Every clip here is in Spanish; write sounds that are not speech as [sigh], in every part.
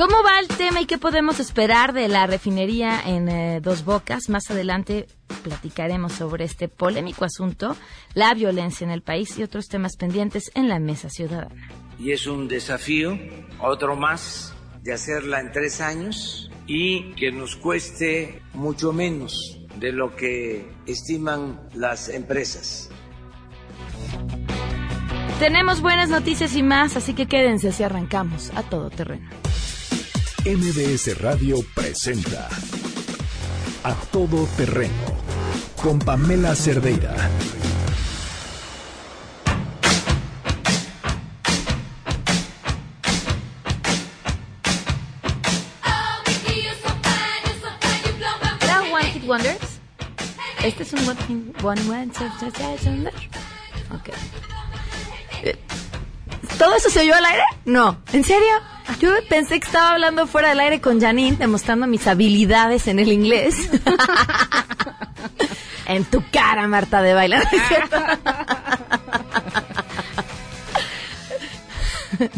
¿Cómo va el tema y qué podemos esperar de la refinería en eh, Dos Bocas? Más adelante platicaremos sobre este polémico asunto, la violencia en el país y otros temas pendientes en la mesa ciudadana. Y es un desafío, otro más, de hacerla en tres años y que nos cueste mucho menos de lo que estiman las empresas. Tenemos buenas noticias y más, así que quédense si arrancamos a todo terreno. MBS Radio presenta A Todo Terreno con Pamela Cerdeira. ¿Era One Hit Wonders? Este es un One Hit Wonder. Ok. ¿Todo eso se oyó al aire? No. ¿En serio? Yo pensé que estaba hablando fuera del aire con Janine, demostrando mis habilidades en el inglés. [laughs] en tu cara, Marta de bailar. [laughs]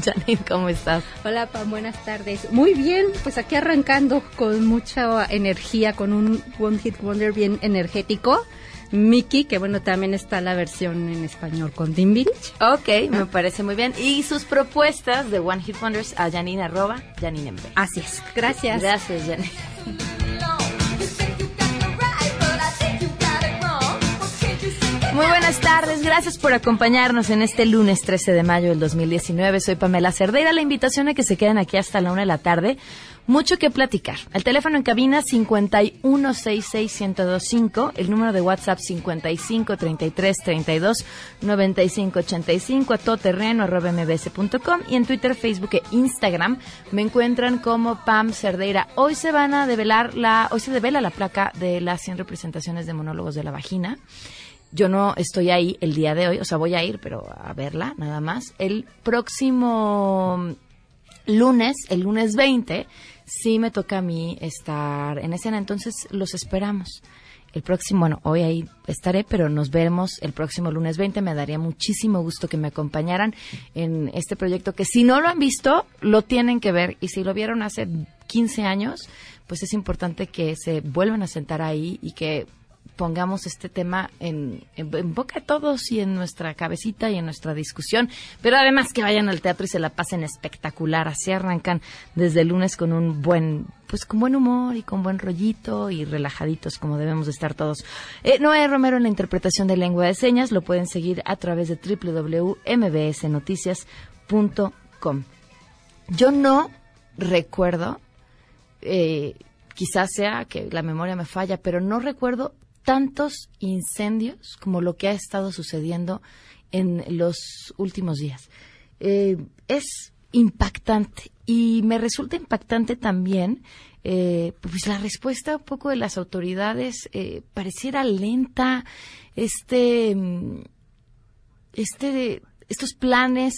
Janine, ¿cómo estás? Hola, Pam, buenas tardes. Muy bien, pues aquí arrancando con mucha energía, con un One Hit Wonder bien energético. Mickey, que bueno, también está la versión en español con Timbirich. Ok, me parece muy bien. Y sus propuestas de One Hit Wonders a Janine arroba Janine MB. Así es, gracias. Gracias, Janine. Muy buenas tardes, gracias por acompañarnos en este lunes 13 de mayo del 2019. Soy Pamela Cerdeira. La invitación a que se queden aquí hasta la una de la tarde. Mucho que platicar. El teléfono en cabina 5166125, el número de WhatsApp 5533329585, a todoterreno arroba mbs.com y en Twitter, Facebook e Instagram me encuentran como Pam Cerdeira. Hoy se van a develar la, hoy se devela la placa de las 100 representaciones de monólogos de la vagina. Yo no estoy ahí el día de hoy, o sea, voy a ir, pero a verla nada más. El próximo lunes, el lunes 20, sí me toca a mí estar en escena, entonces los esperamos. El próximo, bueno, hoy ahí estaré, pero nos vemos el próximo lunes 20. Me daría muchísimo gusto que me acompañaran en este proyecto que si no lo han visto, lo tienen que ver. Y si lo vieron hace 15 años, pues es importante que se vuelvan a sentar ahí y que pongamos este tema en, boca de todos y en nuestra cabecita y en nuestra discusión, pero además que vayan al teatro y se la pasen espectacular, así arrancan desde el lunes con un buen, pues con buen humor y con buen rollito y relajaditos como debemos de estar todos. Eh, Noé Romero en la interpretación de lengua de señas, lo pueden seguir a través de www.mbsnoticias.com. Yo no recuerdo, eh, quizás sea que la memoria me falla, pero no recuerdo tantos incendios como lo que ha estado sucediendo en los últimos días. Eh, es impactante y me resulta impactante también eh, pues la respuesta un poco de las autoridades eh, pareciera lenta este este estos planes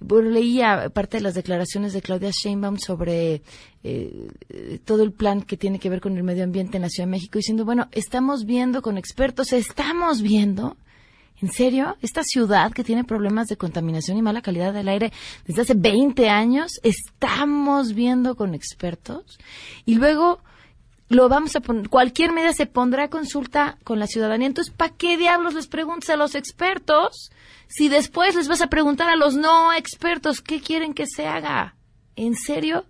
bueno, leía parte de las declaraciones de Claudia Sheinbaum sobre eh, todo el plan que tiene que ver con el medio ambiente en la Ciudad de México, diciendo, bueno, estamos viendo con expertos, estamos viendo, ¿en serio? Esta ciudad que tiene problemas de contaminación y mala calidad del aire desde hace 20 años, estamos viendo con expertos. Y luego lo vamos a poner, cualquier medida se pondrá a consulta con la ciudadanía. Entonces, ¿para qué diablos les preguntas a los expertos si después les vas a preguntar a los no expertos qué quieren que se haga? ¿En serio?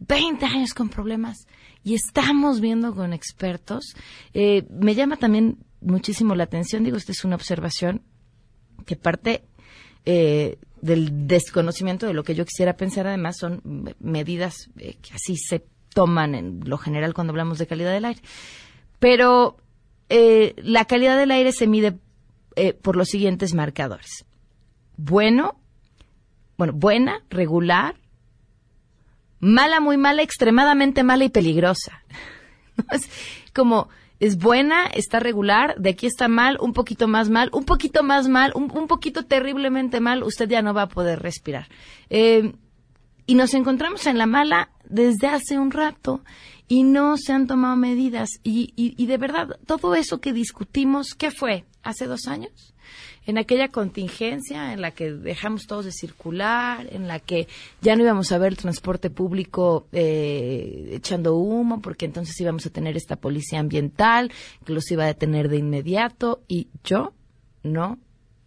20 años con problemas y estamos viendo con expertos. Eh, me llama también muchísimo la atención, digo, esta es una observación que parte eh, del desconocimiento de lo que yo quisiera pensar, además son medidas eh, que así se toman en lo general cuando hablamos de calidad del aire. Pero eh, la calidad del aire se mide eh, por los siguientes marcadores. Bueno, bueno, buena, regular, mala, muy mala, extremadamente mala y peligrosa. [laughs] como es buena, está regular, de aquí está mal, un poquito más mal, un poquito más mal, un, un poquito terriblemente mal, usted ya no va a poder respirar. Eh, Y nos encontramos en la mala desde hace un rato y no se han tomado medidas. Y, y, de verdad, todo eso que discutimos, ¿qué fue? ¿Hace dos años? en aquella contingencia en la que dejamos todos de circular, en la que ya no íbamos a ver el transporte público eh, echando humo, porque entonces íbamos a tener esta policía ambiental que los iba a detener de inmediato y yo no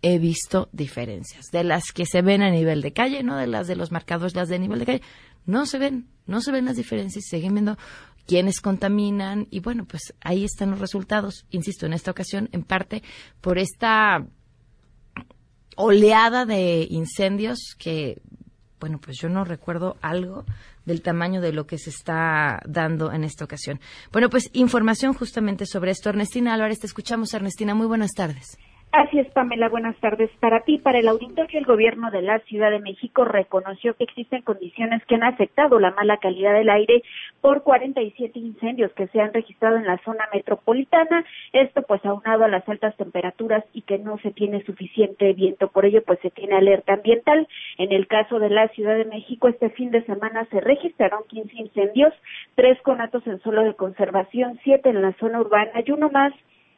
he visto diferencias de las que se ven a nivel de calle, no de las de los marcados, las de nivel de calle, no se ven, no se ven las diferencias, siguen viendo quiénes contaminan y bueno, pues ahí están los resultados, insisto, en esta ocasión en parte por esta oleada de incendios que, bueno, pues yo no recuerdo algo del tamaño de lo que se está dando en esta ocasión. Bueno, pues información justamente sobre esto. Ernestina Álvarez, te escuchamos, Ernestina. Muy buenas tardes. Así es, Pamela. Buenas tardes para ti. Para el auditorio, el gobierno de la Ciudad de México reconoció que existen condiciones que han afectado la mala calidad del aire por 47 incendios que se han registrado en la zona metropolitana. Esto, pues, aunado a las altas temperaturas y que no se tiene suficiente viento. Por ello, pues, se tiene alerta ambiental. En el caso de la Ciudad de México, este fin de semana se registraron 15 incendios, tres conatos en suelo de conservación, siete en la zona urbana y uno más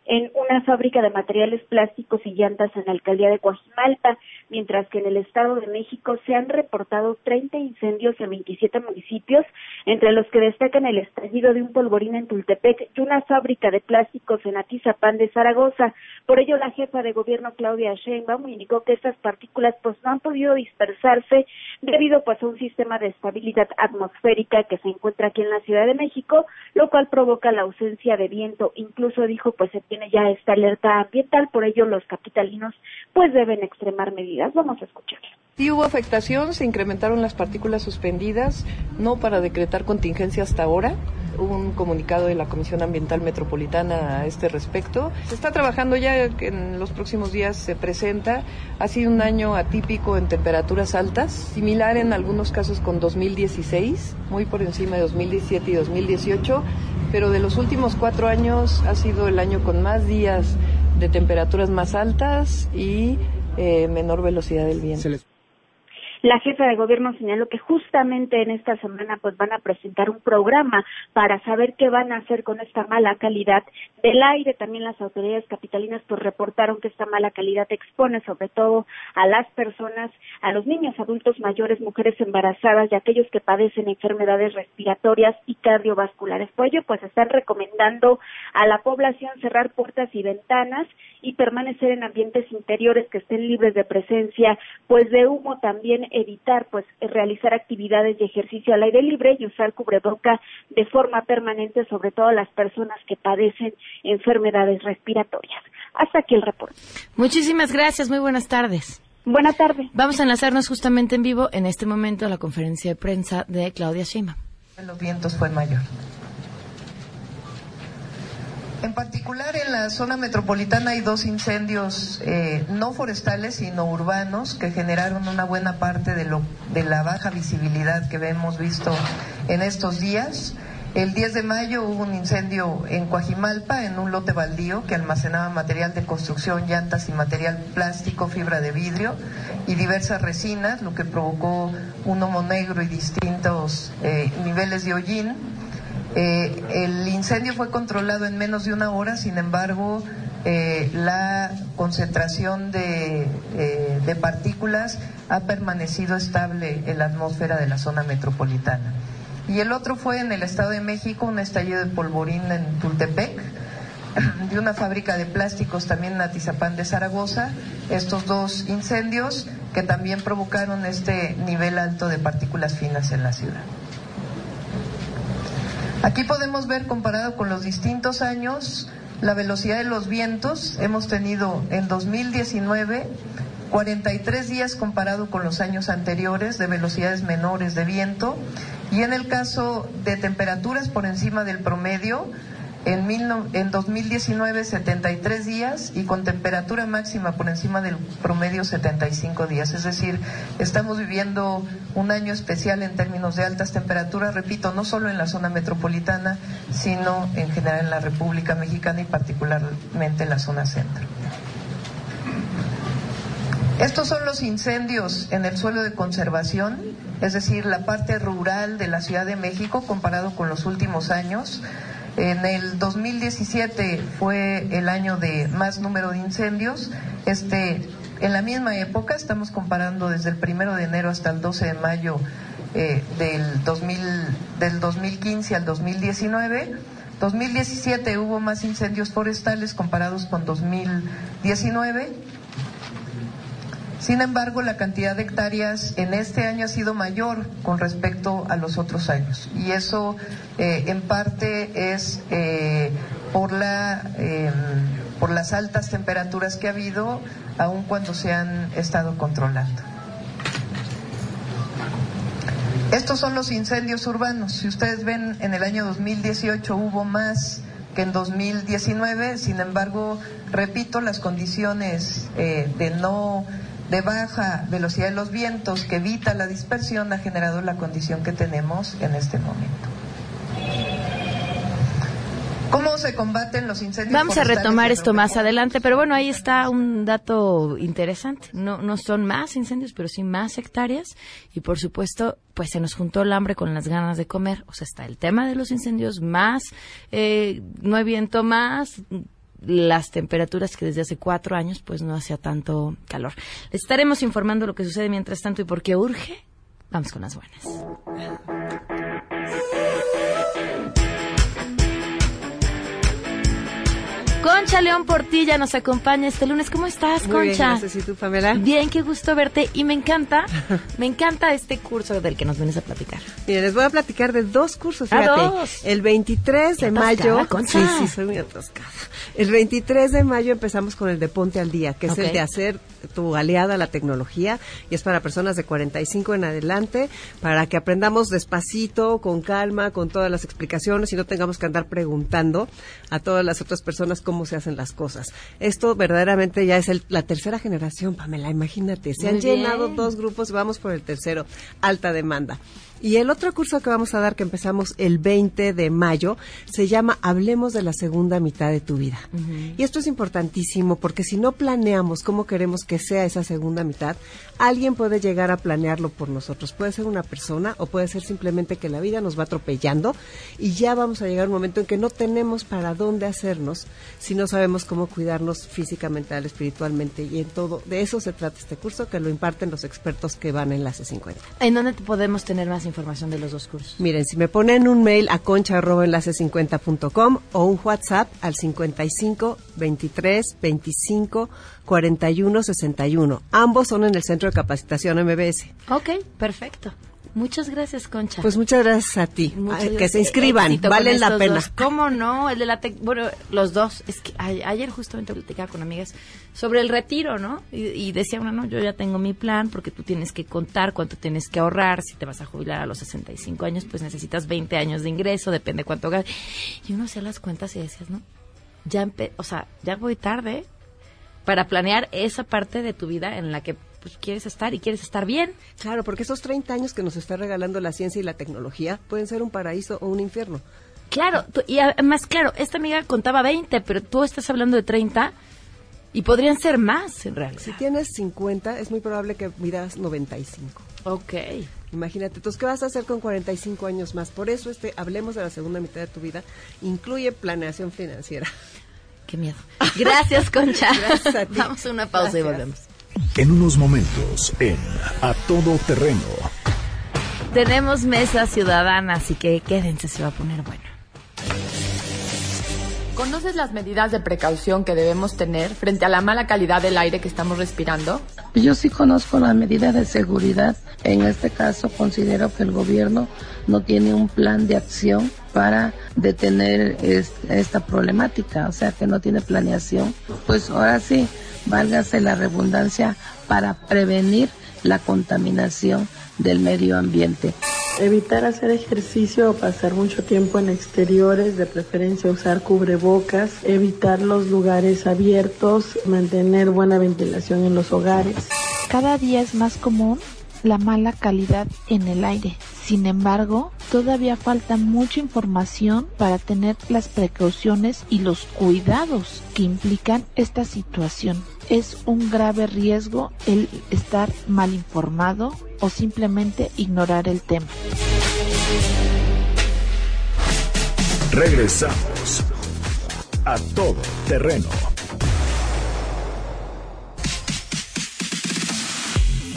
en una fábrica de materiales plásticos y llantas en la alcaldía de Coajimalpa, mientras que en el Estado de México se han reportado 30 incendios en 27 municipios, entre los que destacan el estallido de un polvorín en Tultepec y una fábrica de plásticos en Atizapán de Zaragoza. Por ello, la jefa de gobierno Claudia Sheinbaum indicó que estas partículas pues no han podido dispersarse debido pues a un sistema de estabilidad atmosférica que se encuentra aquí en la Ciudad de México, lo cual provoca la ausencia de viento. Incluso dijo pues se ya esta alerta ambiental, por ello los capitalinos pues deben extremar medidas. Vamos a escuchar. Sí hubo afectación, se incrementaron las partículas suspendidas, no para decretar contingencia hasta ahora. Hubo un comunicado de la Comisión Ambiental Metropolitana a este respecto. Se está trabajando ya, en los próximos días se presenta. Ha sido un año atípico en temperaturas altas, similar en algunos casos con 2016, muy por encima de 2017 y 2018, pero de los últimos cuatro años ha sido el año con más días de temperaturas más altas y eh, menor velocidad del viento. La jefa de gobierno señaló que justamente en esta semana pues van a presentar un programa para saber qué van a hacer con esta mala calidad del aire. También las autoridades capitalinas pues reportaron que esta mala calidad expone sobre todo a las personas, a los niños, adultos mayores, mujeres embarazadas y aquellos que padecen enfermedades respiratorias y cardiovasculares. Por ello pues están recomendando a la población cerrar puertas y ventanas y permanecer en ambientes interiores que estén libres de presencia pues de humo también evitar pues realizar actividades de ejercicio al aire libre y usar cubreboca de forma permanente, sobre todo las personas que padecen enfermedades respiratorias. Hasta aquí el reporte. Muchísimas gracias, muy buenas tardes. Buenas tardes. Vamos a enlazarnos justamente en vivo en este momento a la conferencia de prensa de Claudia Sheinbaum. Los vientos fue mayor. En particular en la zona metropolitana hay dos incendios eh, no forestales sino urbanos que generaron una buena parte de, lo, de la baja visibilidad que hemos visto en estos días. El 10 de mayo hubo un incendio en Coajimalpa, en un lote baldío que almacenaba material de construcción, llantas y material plástico, fibra de vidrio y diversas resinas, lo que provocó un humo negro y distintos eh, niveles de hollín. Eh, el incendio fue controlado en menos de una hora, sin embargo, eh, la concentración de, eh, de, partículas ha permanecido estable en la atmósfera de la zona metropolitana. Y el otro fue en el Estado de México, un estallido de polvorín en Tultepec, de una fábrica de plásticos también en Atizapán de Zaragoza. Estos dos incendios que también provocaron este nivel alto de partículas finas en la ciudad. Aquí podemos ver comparado con los distintos años la velocidad de los vientos. Hemos tenido en 2019 43 días comparado con los años anteriores de velocidades menores de viento y en el caso de temperaturas por encima del promedio en, en 2019 73 días y con temperatura máxima por encima del promedio 75 días. Es decir, estamos viviendo un año especial en términos de altas temperaturas, repito, no solo en la zona metropolitana, sino en general en la República Mexicana y particularmente en la zona centro. Estos son los incendios en el suelo de conservación es decir, la parte rural de la Ciudad de México comparado con los últimos años. En el 2017 fue el año de más número de incendios. Este, en la misma época, estamos comparando desde el primero de enero hasta el 12 de mayo eh, del, 2000, del 2015 al 2019. 2017 hubo más incendios forestales comparados con 2019 sin embargo, la cantidad de hectáreas en este año ha sido mayor con respecto a los otros años. Y eso eh, en parte es eh, por, la, em, por las altas temperaturas que ha habido, aun cuando se han estado controlando. Estos son los incendios urbanos. Si ustedes ven, en el año 2018 hubo más que en 2019. Sin embargo, repito, las condiciones eh, de no de baja velocidad de los vientos que evita la dispersión ha generado la condición que tenemos en este momento. ¿Cómo se combaten los incendios? Vamos a retomar esto más adelante, pero bueno, ahí está un dato interesante. No, no son más incendios, pero sí más hectáreas. Y por supuesto, pues se nos juntó el hambre con las ganas de comer. O sea, está el tema de los incendios, más eh, no hay viento, más las temperaturas que desde hace cuatro años pues no hacía tanto calor. Les estaremos informando lo que sucede mientras tanto y por qué urge. Vamos con las buenas. Concha León Portilla nos acompaña este lunes. ¿Cómo estás, Concha? Muy bien, gracias. ¿Y tú, Pamela? Bien, qué gusto verte. Y me encanta, [laughs] me encanta este curso del que nos vienes a platicar. Mira, les voy a platicar de dos cursos, fíjate. dos. El 23 de mayo. Concha. Sí, sí, soy muy atascada. El 23 de mayo empezamos con el de Ponte al Día, que es el de hacer tu aliada a la tecnología y es para personas de 45 en adelante, para que aprendamos despacito, con calma, con todas las explicaciones y no tengamos que andar preguntando a todas las otras personas cómo se hacen las cosas. Esto verdaderamente ya es el- la tercera generación, Pamela, imagínate. Se Muy han llenado dos grupos, vamos por el tercero, alta demanda. Y el otro curso que vamos a dar, que empezamos el 20 de mayo, se llama Hablemos de la segunda mitad de tu vida. Y esto es importantísimo porque si no planeamos cómo queremos que sea esa segunda mitad, alguien puede llegar a planearlo por nosotros. Puede ser una persona o puede ser simplemente que la vida nos va atropellando y ya vamos a llegar a un momento en que no tenemos para dónde hacernos si no sabemos cómo cuidarnos físicamente, espiritualmente y en todo. De eso se trata este curso que lo imparten los expertos que van en la C50. ¿En dónde te podemos tener más información de los dos cursos? Miren, si me ponen un mail a concha.enlace50.com o un WhatsApp al 55 23 25 41 61. Ambos son en el Centro de Capacitación MBS. Ok, perfecto. Muchas gracias, Concha. Pues muchas gracias a ti. Muchas que gracias. se inscriban, valen la pena. dos. ¿Cómo no? El de la tec- bueno, los dos. Es que ayer justamente platicaba con amigas sobre el retiro, ¿no? Y, y decía una, no, yo ya tengo mi plan porque tú tienes que contar cuánto tienes que ahorrar. Si te vas a jubilar a los 65 años, pues necesitas 20 años de ingreso, depende cuánto gastes. Y uno hacía las cuentas y decías, ¿no? Ya, empe- o sea, ya voy tarde para planear esa parte de tu vida en la que pues, quieres estar y quieres estar bien. Claro, porque esos 30 años que nos está regalando la ciencia y la tecnología pueden ser un paraíso o un infierno. Claro, tú- y además, claro, esta amiga contaba 20, pero tú estás hablando de 30 y podrían ser más en realidad. Si tienes 50, es muy probable que miras 95. Ok. Imagínate, entonces, ¿qué vas a hacer con 45 años más? Por eso, este, hablemos de la segunda mitad de tu vida, incluye planeación financiera. Qué miedo. Gracias, Concha. [laughs] Gracias a ti. Vamos a una pausa y Gracias. volvemos. En unos momentos, en A Todo Terreno. Tenemos mesa ciudadana, así que quédense, se va a poner bueno. ¿Conoces las medidas de precaución que debemos tener frente a la mala calidad del aire que estamos respirando? Yo sí conozco las medidas de seguridad. En este caso considero que el gobierno no tiene un plan de acción para detener es- esta problemática, o sea que no tiene planeación. Pues ahora sí, válgase la redundancia para prevenir la contaminación del medio ambiente. Evitar hacer ejercicio o pasar mucho tiempo en exteriores, de preferencia usar cubrebocas, evitar los lugares abiertos, mantener buena ventilación en los hogares. Cada día es más común la mala calidad en el aire. Sin embargo, todavía falta mucha información para tener las precauciones y los cuidados que implican esta situación. Es un grave riesgo el estar mal informado o simplemente ignorar el tema. Regresamos a todo terreno.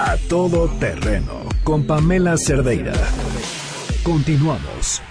A todo terreno con Pamela Cerdeira. Continuamos.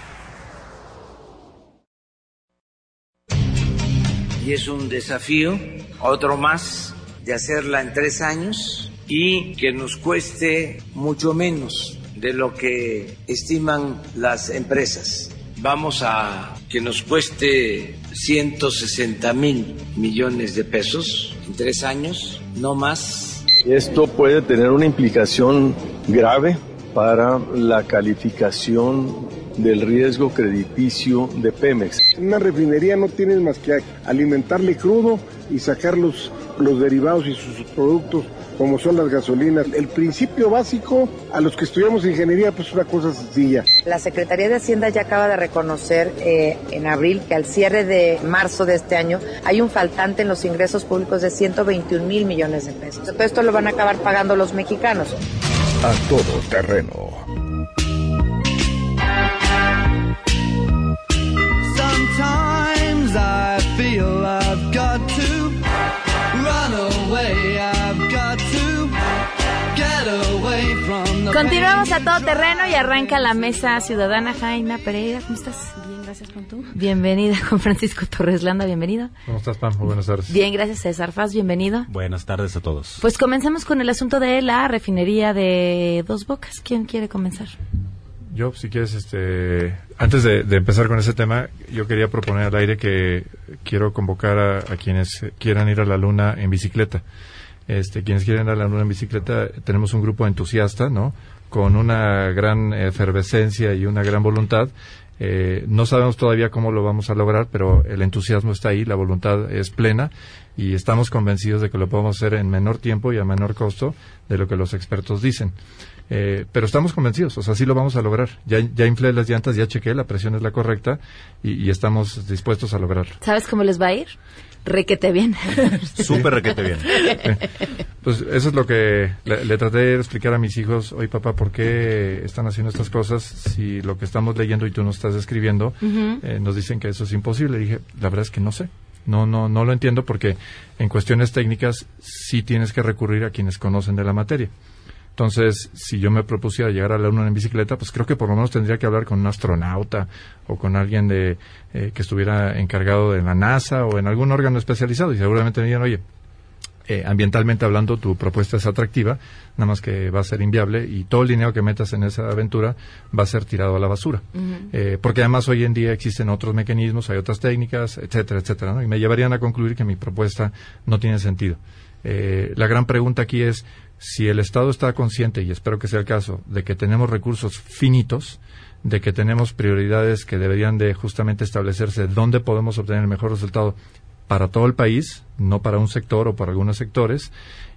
Y es un desafío, otro más, de hacerla en tres años y que nos cueste mucho menos de lo que estiman las empresas. Vamos a que nos cueste 160 mil millones de pesos en tres años, no más. Esto puede tener una implicación grave para la calificación del riesgo crediticio de Pemex. Una refinería no tiene más que alimentarle crudo y sacar los, los derivados y sus productos como son las gasolinas. El principio básico a los que estudiamos ingeniería pues es una cosa sencilla. La Secretaría de Hacienda ya acaba de reconocer eh, en abril que al cierre de marzo de este año hay un faltante en los ingresos públicos de 121 mil millones de pesos. Todo esto lo van a acabar pagando los mexicanos. A todo terreno. Continuamos a todo terreno y arranca la mesa ciudadana Jaina Pereira. ¿Cómo estás? Bien, gracias con tú. Bienvenida [laughs] con Francisco Torres Landa, bienvenido. ¿Cómo estás, Pam? Muy buenas tardes. Bien, gracias César Faz, bienvenido. Buenas tardes a todos. Pues comencemos con el asunto de la refinería de Dos Bocas. ¿Quién quiere comenzar? Yo, si quieres, este, antes de, de empezar con ese tema, yo quería proponer al aire que quiero convocar a, a quienes quieran ir a la luna en bicicleta. Este, quienes quieren a la luna en bicicleta, tenemos un grupo entusiasta, ¿no? Con una gran efervescencia y una gran voluntad. Eh, no sabemos todavía cómo lo vamos a lograr, pero el entusiasmo está ahí, la voluntad es plena y estamos convencidos de que lo podemos hacer en menor tiempo y a menor costo de lo que los expertos dicen. Eh, pero estamos convencidos, o sea, sí lo vamos a lograr. Ya, ya inflé las llantas, ya chequé, la presión es la correcta y, y estamos dispuestos a lograrlo. ¿Sabes cómo les va a ir? Requete bien. [laughs] Súper requete bien. [laughs] Pues eso es lo que le, le, traté de explicar a mis hijos. Oye, papá, ¿por qué están haciendo estas cosas si lo que estamos leyendo y tú nos estás escribiendo uh -huh. eh, nos dicen que eso es imposible? Y dije, la verdad es que no sé. No, no, no lo entiendo porque en cuestiones técnicas sí tienes que recurrir a quienes conocen de la materia. Entonces, si yo me propusiera llegar a la luna en bicicleta, pues creo que por lo menos tendría que hablar con un astronauta o con alguien de eh, que estuviera encargado de la NASA o en algún órgano especializado y seguramente me dirían, oye, eh, ambientalmente hablando, tu propuesta es atractiva, nada más que va a ser inviable y todo el dinero que metas en esa aventura va a ser tirado a la basura. Uh -huh. eh, porque además hoy en día existen otros mecanismos, hay otras técnicas, etcétera, etcétera, ¿no? Y me llevarían a concluir que mi propuesta no tiene sentido. Eh, la gran pregunta aquí es si el Estado está consciente, y espero que sea el caso, de que tenemos recursos finitos, de que tenemos prioridades que deberían de justamente establecerse dónde podemos obtener el mejor resultado para todo el país, no para un sector o para algunos sectores,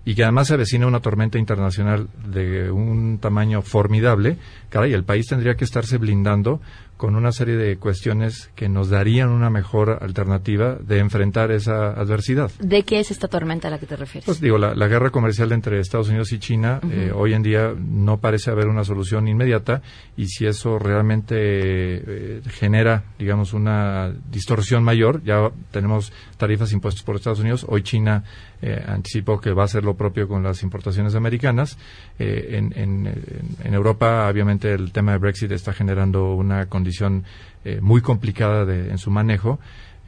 y que además se avecina una tormenta internacional de un tamaño formidable, caray, el país tendría que estarse blindando con una serie de cuestiones que nos darían una mejor alternativa de enfrentar esa adversidad. ¿De qué es esta tormenta a la que te refieres? Pues digo, la, la guerra comercial entre Estados Unidos y China uh -huh. eh, hoy en día no parece haber una solución inmediata y si eso realmente eh, genera, digamos, una distorsión mayor, ya tenemos tarifas impuestas por Estados Unidos, hoy China eh, anticipó que va a hacer lo propio con las importaciones americanas. Eh, en, Europa, obviamente, el tema de Brexit está generando una condición eh, muy complicada de, en su manejo.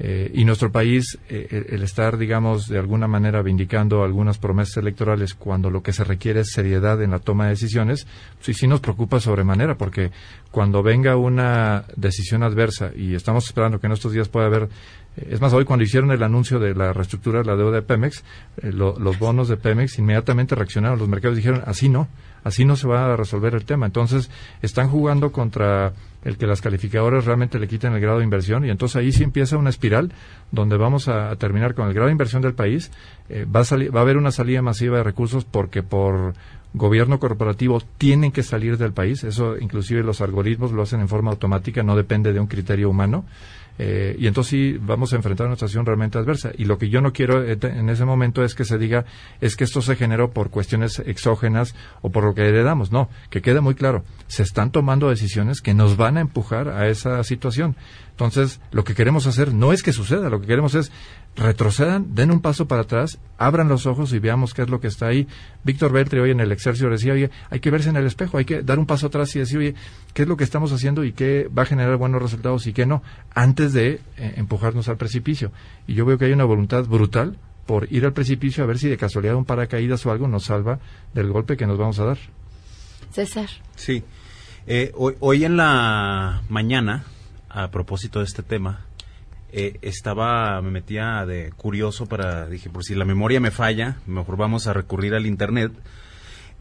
Eh, y nuestro país, eh, el estar, digamos, de alguna manera vindicando algunas promesas electorales cuando lo que se requiere es seriedad en la toma de decisiones, sí, sí nos preocupa sobremanera, porque cuando venga una decisión adversa, y estamos esperando que en estos días pueda haber es más, hoy cuando hicieron el anuncio de la reestructura de la deuda de Pemex, eh, lo, los bonos de Pemex inmediatamente reaccionaron los mercados dijeron, así no, Así no se va a resolver el tema. Entonces, están jugando contra el que las calificadoras realmente le quiten el grado de inversión y entonces ahí sí empieza una espiral donde vamos a, terminar con el grado de inversión del país. Eh, va, a salir, va a haber una salida masiva de recursos porque por gobierno corporativo tienen que salir del país. Eso inclusive los algoritmos lo hacen en forma automática, no depende de un criterio humano. Eh, y entonces sí vamos a enfrentar una situación realmente adversa. Y lo que yo no quiero eh, en ese momento es que se diga es que esto se generó por cuestiones exógenas o por lo que heredamos. No, que quede muy claro, se están tomando decisiones que nos van a empujar a esa situación. Entonces, lo que queremos hacer no es que suceda, lo que queremos es retrocedan, den un paso para atrás, abran los ojos y veamos qué es lo que está ahí. Víctor Beltri hoy en el Excelsior decía, oye, hay que verse en el espejo, hay que dar un paso atrás y decir, oye, qué es lo que estamos haciendo y qué va a generar buenos resultados y qué no, antes de eh, empujarnos al precipicio. Y yo veo que hay una voluntad brutal por ir al precipicio a ver si de casualidad un paracaídas o algo nos salva del golpe que nos vamos a dar. César. Sí. Eh, hoy, hoy en la mañana a propósito de este tema, eh, estaba, me metía de curioso para, dije, por si la memoria me falla, mejor vamos a recurrir al Internet.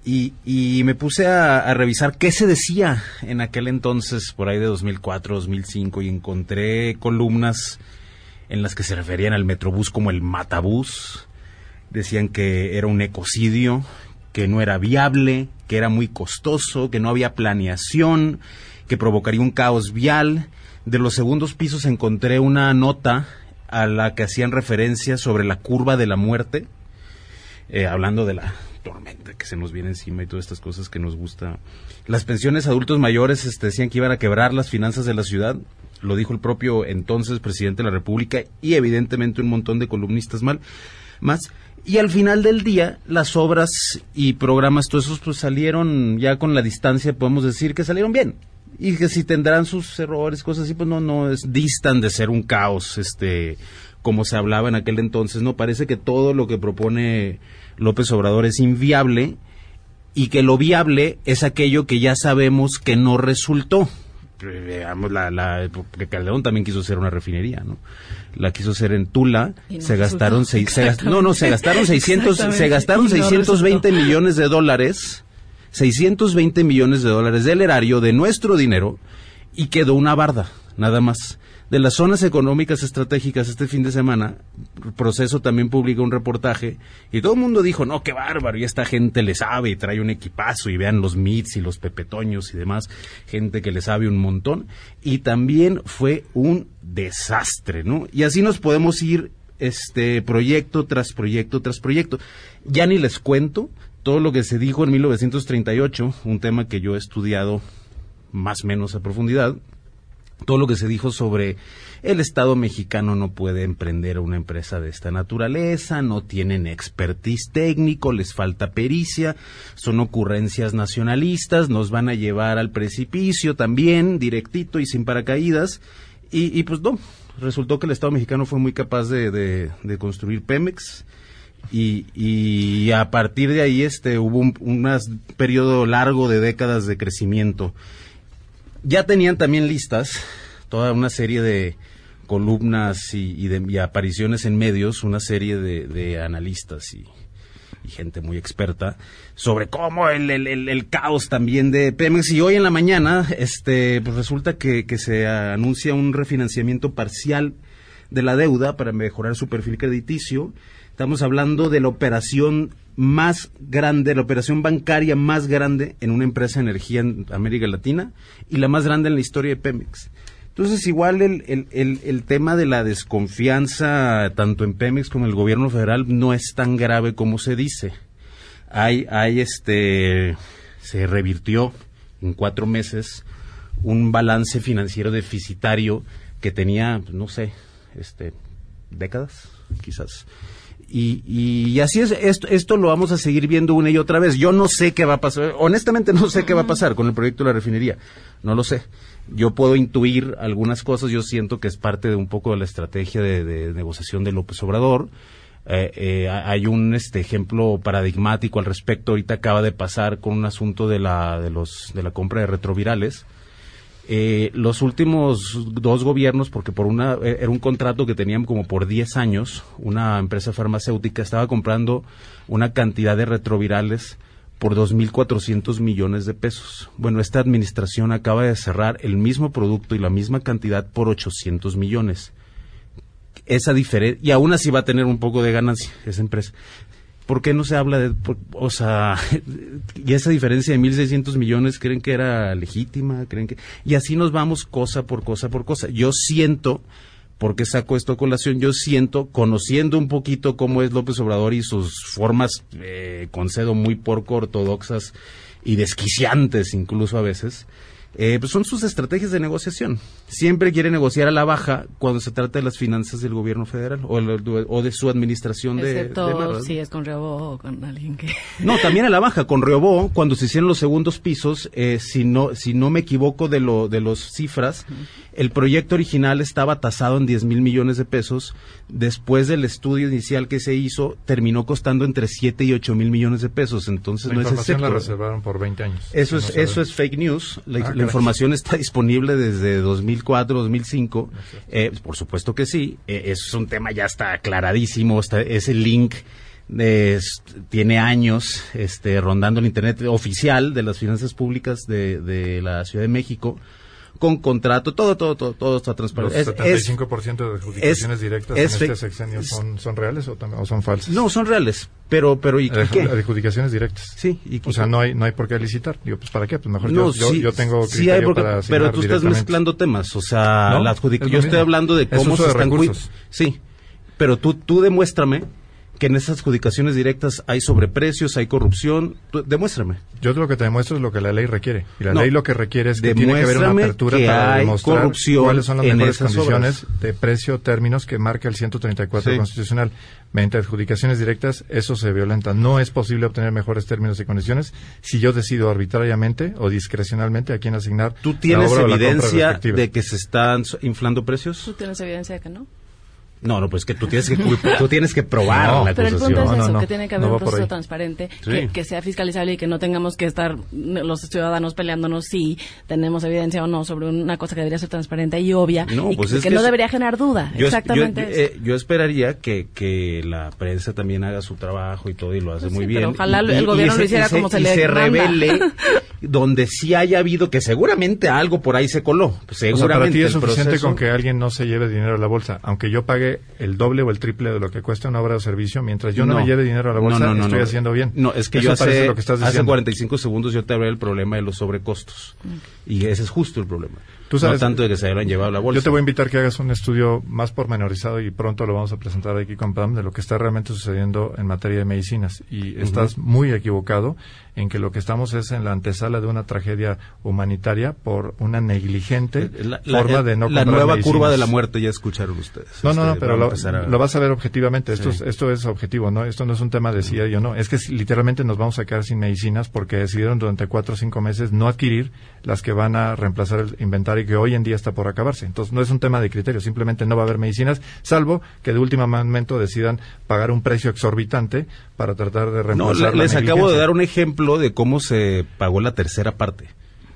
Y, y me puse a, revisar qué se decía en aquel entonces, por ahí de 2004, 2005, y encontré columnas en las que se referían al Metrobús como el Matabús. Decían que era un ecocidio, que no era viable, que era muy costoso, que no había planeación, que provocaría un caos vial de los segundos pisos encontré una nota a la que hacían referencia sobre la curva de la muerte, eh, hablando de la tormenta que se nos viene encima y todas estas cosas que nos gusta. Las pensiones adultos mayores este, decían que iban a quebrar las finanzas de la ciudad, lo dijo el propio entonces presidente de la República y evidentemente un montón de columnistas mal, más. Y al final del día, las obras y programas, todos esos pues salieron ya con la distancia, podemos decir que salieron bien y que si tendrán sus errores, cosas así, pues no, no es, distan de ser un caos, este, como se hablaba en aquel entonces, ¿no? Parece que todo lo que propone López Obrador es inviable y que lo viable es aquello que ya sabemos que no resultó. Veamos la, la, porque Calderón también quiso hacer una refinería, ¿no? La quiso hacer en Tula, se gastaron seis, no, no, se gastaron [laughs] 600, se gastaron 620 millones de dólares 620 millones de dólares del erario de nuestro dinero y quedó una barda, nada más. De las zonas económicas estratégicas este fin de semana, Proceso también publica un reportaje y todo el mundo dijo, no, qué bárbaro, y esta gente le sabe y trae un equipazo y vean los MITs y los pepetoños y demás, gente que le sabe un montón. Y también fue un desastre, ¿no? Y así nos podemos ir este proyecto tras proyecto tras proyecto. Ya ni les cuento todo lo que se dijo en 1938, un tema que yo he estudiado más o menos a profundidad, todo lo que se dijo sobre el Estado mexicano no puede emprender una empresa de esta naturaleza, no tienen expertise técnico, les falta pericia, son ocurrencias nacionalistas, nos van a llevar al precipicio también, directito y sin paracaídas, y, pues no, resultó que el Estado mexicano fue muy capaz de, de construir Pemex, y, y a partir de ahí este hubo un periodo largo de décadas de crecimiento. Ya tenían también listas toda una serie de columnas y, de, apariciones en medios, una serie de, analistas y, gente muy experta sobre cómo el, el, caos también de Pemex y hoy en la mañana este pues resulta que se anuncia un refinanciamiento parcial de la deuda para mejorar su perfil crediticio Estamos hablando de la operación más grande, la operación bancaria más grande en una empresa de energía en América Latina y la más grande en la historia de Pemex. Entonces, igual el, el, el, tema de la desconfianza tanto en Pemex como en el gobierno federal no es tan grave como se dice. Hay, hay este, se revirtió en cuatro meses un balance financiero deficitario que tenía, no sé, este, décadas, quizás. Y, y, así es, esto, esto lo vamos a seguir viendo una y otra vez. Yo no sé qué va a pasar, honestamente no sé qué va a pasar con el proyecto de la refinería, no lo sé. Yo puedo intuir algunas cosas, yo siento que es parte de un poco de la estrategia de, negociación de López Obrador. Eh, eh, hay un este ejemplo paradigmático al respecto, ahorita acaba de pasar con un asunto de la, de los, de la compra de retrovirales eh, los últimos dos gobiernos, porque por una eh, era un contrato que tenían como por 10 años, una empresa farmacéutica estaba comprando una cantidad de retrovirales por 2.400 millones de pesos. Bueno, esta administración acaba de cerrar el mismo producto y la misma cantidad por 800 millones. Esa diferencia, y aún así va a tener un poco de ganancia esa empresa. ¿Por qué no se habla de, o sea, [laughs] y esa diferencia de 1.600 millones creen que era legítima? creen que Y así nos vamos cosa por cosa por cosa. Yo siento, porque saco esto a colación, yo siento, conociendo un poquito cómo es López Obrador y sus formas, eh, concedo, muy porco ortodoxas y desquiciantes incluso a veces, eh, pues son sus estrategias de negociación. Siempre quiere negociar a la baja cuando se trata de las finanzas del gobierno federal o, el- o de su administración de, Excepto de la- si es con Rebo o con alguien que... no, [laughs] también a la baja. Con Riobó, cuando se hicieron los segundos pisos, eh, si no si no me equivoco de lo de los cifras, el proyecto original estaba tasado en 10 mil millones de pesos. Después del estudio inicial que se hizo, terminó costando entre 7 y 8 mil millones de pesos. Entonces La no es información la excepto. reservaron por 20 años. Eso es, eso es fake news. La, Ah, la información está disponible desde 2004, 2005. Eh, por supuesto que sí. Eh, es un tema ya está aclaradísimo. Está, ese link eh, es- tiene años este, rondando el Internet oficial de las finanzas públicas de, de la Ciudad de México con contrato, todo, todo, todo, todo está transparente. Es- es- 75% de adjudicaciones es- directas es en este sexenio son, son reales o, o son falsas. No, son reales. Pero, pero ¿y Adju- qué? [laughs] Adjudicaciones directas. Sí. ¿y O sea, no hay, no hay por qué licitar. Digo, pues ¿para qué? Pues mejor No, yo, sí, yo tengo sí criterio hay porque- para pero tú estás mezclando temas, o sea, No, la adjudic- es yo estoy hablando de Es cómo uso se de están recursos. Sí, pero tú tú demuéstrame que en esas adjudicaciones directas hay sobreprecios, hay corrupción, tú- demuéstrame. Yo lo que te demuestro es lo que la ley requiere. Y la No. ley lo que requiere es que tiene que haber una Demuéstrame apertura que para hay demostrar corrupción cuáles son las mejores condiciones obras. de precio, términos que marca el 134 Sí. constitucional. Mediante adjudicaciones directas, eso se violenta. No es posible obtener mejores términos y condiciones si yo decido arbitrariamente o discrecionalmente a quién asignar ¿Tú tienes la obra o la compra evidencia de que se están inflando precios? ¿Tú tienes evidencia de que no? No, no, pues que tú tienes que [laughs] tú tienes que probar No, la Pero el acusación. punto es No, eso, no, no. que tiene que haber No un proceso transparente, Sí. que, que sea fiscalizable y que no tengamos que estar los ciudadanos peleándonos si tenemos evidencia o no sobre una cosa que debería ser transparente y obvia No, y pues que, es que que no es- debería generar duda. Yo, es- Exactamente. yo, eso. eh, yo esperaría que, que la prensa también haga su trabajo y todo y lo hace Pues sí, muy pero bien. ojalá Y- el gobierno y lo hiciera y como se y le se manda. revele [laughs] donde sí haya habido, que seguramente algo por ahí se coló. Pues O sea, seguramente para ti es suficiente proceso- con que alguien no se lleve dinero a la bolsa, aunque yo pague el doble o el triple de lo que cuesta una obra o servicio, mientras yo no, me lleve dinero a la bolsa, no, no, estoy haciendo bien. No, es que Eso yo hace, lo que estás hace diciendo. 45 segundos yo te hablé del problema de los sobrecostos. Y ese es justo el problema. Tú sabes- no tanto de que se hayan llevado la bolsa. Yo te voy a invitar que hagas un estudio más pormenorizado y pronto lo vamos a presentar aquí con Pam de lo que está realmente sucediendo en materia de medicinas. Y estás muy equivocado en que lo que estamos es en la antesala de una tragedia humanitaria por una negligente la, la- forma de no la nueva medicinas. curva de la muerte ya escucharon ustedes. No, no, no, Este, pero lo, empezar a- lo vas a ver objetivamente. Esto, Sí. es, esto es objetivo, ¿no? Esto no es un tema de si hay o no. Es que literalmente nos vamos a quedar sin medicinas porque decidieron durante cuatro o cinco meses no adquirir las que van a reemplazar el inventario que hoy en día está por acabarse. Entonces no es un tema de criterio, simplemente no va a haber medicinas, salvo que de último momento decidan pagar un precio exorbitante para tratar de No, reemplazar le- la les acabo de dar un ejemplo de cómo se pagó la tercera parte.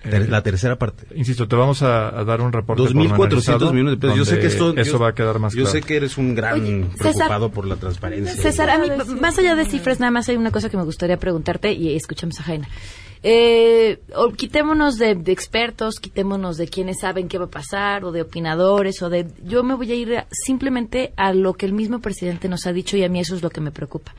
Ter- Eh, la tercera parte. Insisto, te vamos a, a dar un reporte 2.400 millones de pesos. Yo sé que esto... eso yo- va a quedar más Yo claro. sé que eres un gran César- preocupado por la transparencia. César, a mí, más allá de cifras, nada más hay una cosa que me gustaría preguntarte y escuchamos a Jaina. Eh, o quitémonos de, de expertos, quitémonos de quienes saben qué va a pasar o de opinadores o de... Yo me voy a ir a- simplemente a lo que el mismo presidente nos ha dicho y a mí eso es lo que me preocupa.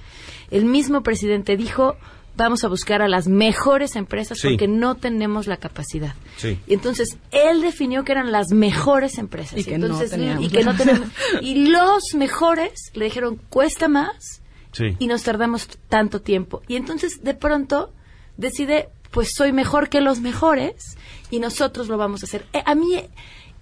El mismo presidente dijo, vamos a buscar a las mejores empresas Sí. porque no tenemos la capacidad. Sí. Y entonces él definió que eran las mejores empresas. Y que no entonces, teníamos. y que no tenemos. [laughs] Y los mejores le dijeron, cuesta más Sí. y nos tardamos tanto tiempo. Y entonces de pronto decide, pues soy mejor que los mejores y nosotros lo vamos a hacer. Eh, a mí